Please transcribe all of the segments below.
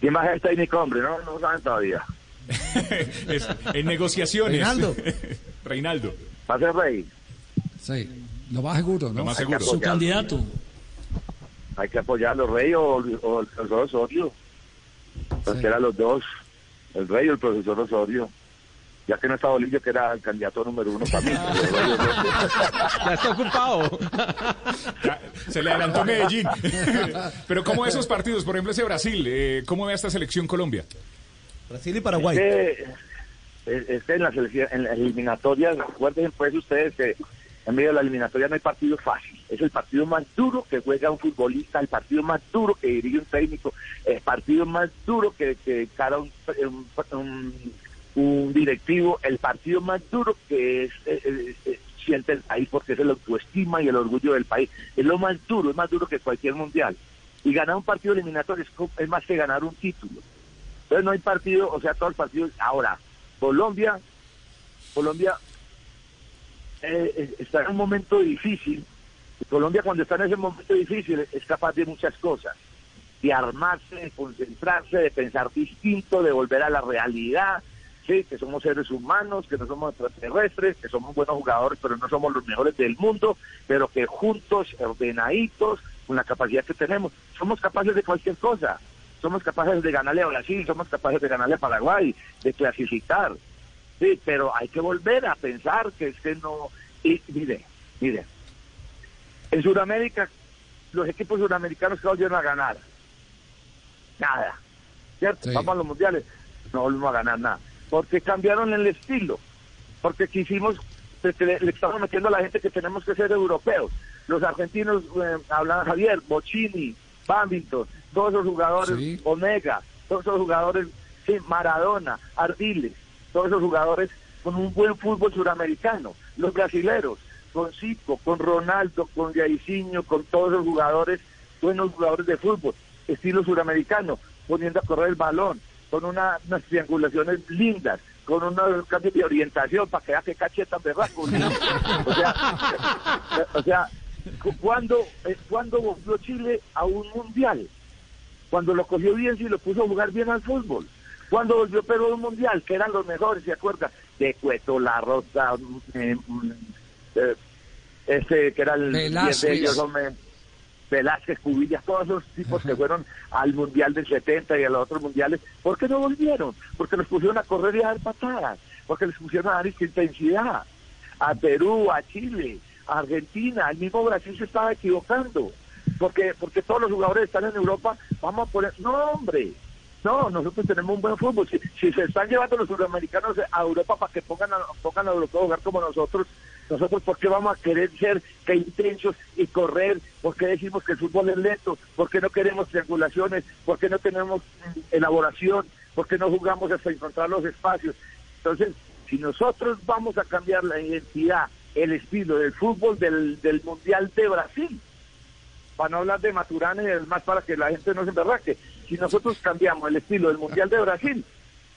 ¿Quién va a ser técnico, hombre? No, no saben todavía. Es- en negociaciones. Reinaldo. Reinaldo. ¿Va a ser rey? Sí, lo más seguro, ¿no? Lo más Hay que seguro. Su candidato. Hay que apoyarlo, rey o, o el profesor Osorio. Cualquiera de los dos, el rey o el profesor Osorio. Ya que no está Bolillo, que era el candidato número uno para mí. Ya está ocupado. Se le adelantó Medellín. Pero ¿cómo esos partidos? Por ejemplo, ese Brasil. eh, ¿Cómo ve a esta selección Colombia? Brasil y Paraguay. que, es, es que en las selección- en las eliminatorias, recuerden pues ustedes que en medio de la eliminatoria no hay partido fácil. Es el partido más duro que juega un futbolista, el partido más duro que dirige un técnico, el partido más duro que, que cara un, un, un- un directivo, el partido más duro que es, eh, eh, eh, siente el país porque es el autoestima y el orgullo del país. Es lo más duro, es más duro que cualquier mundial. Y ganar un partido eliminatorio es, es más que ganar un título. Entonces no hay partido, o sea, todos los partidos. Ahora, Colombia, Colombia eh, eh, está en un momento difícil. Colombia cuando está en ese momento difícil es capaz de muchas cosas. De armarse, de concentrarse, de pensar distinto, de volver a la realidad. Sí, que somos seres humanos, que no somos extraterrestres, que somos buenos jugadores, pero no somos los mejores del mundo, pero que juntos, ordenaditos, con la capacidad que tenemos, somos capaces de cualquier cosa. Somos capaces de ganarle a Brasil, somos capaces de ganarle a Paraguay, de clasificar. Sí, pero hay que volver a pensar que es que no... Y mire, mire, en Sudamérica, los equipos sudamericanos que volvieron a ganar, nada. ¿Cierto? Sí. Vamos a los mundiales, no volvimos a ganar nada. Porque cambiaron el estilo. Porque quisimos, porque le, le estamos metiendo a la gente que tenemos que ser europeos. Los argentinos, eh, hablan Javier, Bocini, Bambington, todos esos jugadores, Sí. Omega, todos esos jugadores, sí, Maradona, Ardiles, todos esos jugadores con un buen fútbol suramericano. Los brasileros, con Zico, con Ronaldo, con Jairzinho, con todos los jugadores, buenos jugadores de fútbol, estilo suramericano, poniendo a correr el balón, con una- unas triangulaciones lindas, con unos cambios de orientación para que vea que cachetan berraco. o sea, o sea, cu- ¿cuándo, eh, ¿cuándo volvió Chile a un mundial? Cuando lo cogió bien y lo puso a jugar bien al fútbol. Cuando volvió Perú a un mundial, que eran los mejores, ¿se acuerda? De Cueto, La Rosa, eh, mm, eh, ese que era el de ellos, hombre, Velázquez, Cubillas, todos esos tipos que fueron al Mundial del 70 y a los otros mundiales, ¿por qué no volvieron? Porque los pusieron a correr y a dar patadas, porque les pusieron a dar intensidad. A Perú, a Chile, a Argentina, el mismo Brasil se estaba equivocando, porque porque todos los jugadores están en Europa, vamos a poner, no hombre, no, nosotros tenemos un buen fútbol. Si, si se están llevando los sudamericanos a Europa para que pongan a, pongan a europeos a jugar como nosotros, nosotros ¿por qué vamos a querer ser que intensos y correr? ¿Por qué decimos que el fútbol es lento? ¿Por qué no queremos triangulaciones? ¿Por qué no tenemos elaboración? ¿Por qué no jugamos hasta encontrar los espacios? Entonces, si nosotros vamos a cambiar la identidad, el estilo del fútbol del, del Mundial de Brasil, para no hablar de Maturana y más para que la gente no se emberraque. Si nosotros cambiamos el estilo del Mundial de Brasil,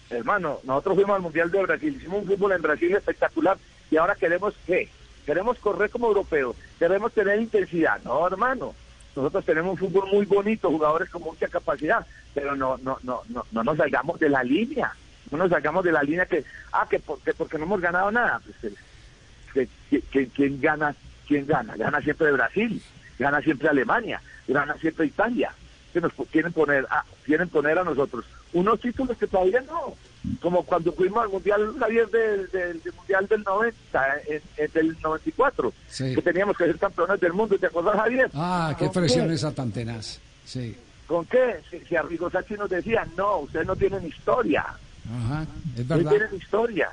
hermano, nosotros fuimos al Mundial de Brasil, hicimos un fútbol en Brasil espectacular y ahora queremos qué? Queremos correr como europeos, queremos tener intensidad. No, hermano, nosotros tenemos un fútbol muy bonito, jugadores con mucha capacidad, pero no no no no, no nos salgamos de la línea, no nos salgamos de la línea que, ah, que porque, porque no hemos ganado nada. Pues, eh, que, que- ¿quién gana? ¿Quién gana? Gana siempre Brasil, gana siempre Alemania, gana siempre Italia. Que nos quieren poner, a, quieren poner a nosotros unos títulos que todavía no. Como cuando fuimos al Mundial, Javier, del, del, del Mundial del 90, en, en del 94, Sí. que teníamos que ser campeones del mundo. ¿Te acuerdas, Javier? Ah, qué ¿Con presión esa tan tenaz. Sí. ¿Con qué? Si, si Arrigo Sacchi nos decía, no, ustedes no tienen historia, Ajá, es no verdad. tienen historia.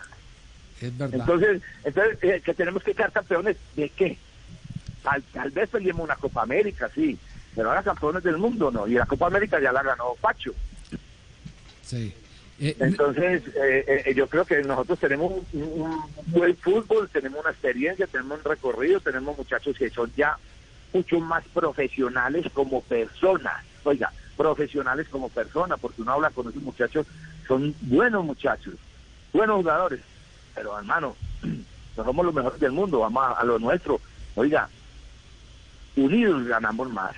Es verdad. Entonces, entonces eh, que tenemos que quedar campeones de qué? Tal, tal vez peleemos una Copa América, sí, pero ahora campeones del mundo no. Y la Copa América ya la ganó Pacho. Eh, Entonces, eh, eh, yo creo que nosotros tenemos un, un buen fútbol, tenemos una experiencia, tenemos un recorrido, tenemos muchachos que son ya mucho más profesionales como personas. Oiga, profesionales como personas, porque uno habla con esos muchachos, son buenos muchachos, buenos jugadores. Pero hermano, no somos los mejores del mundo, vamos a, a lo nuestro. Oiga, unidos ganamos más.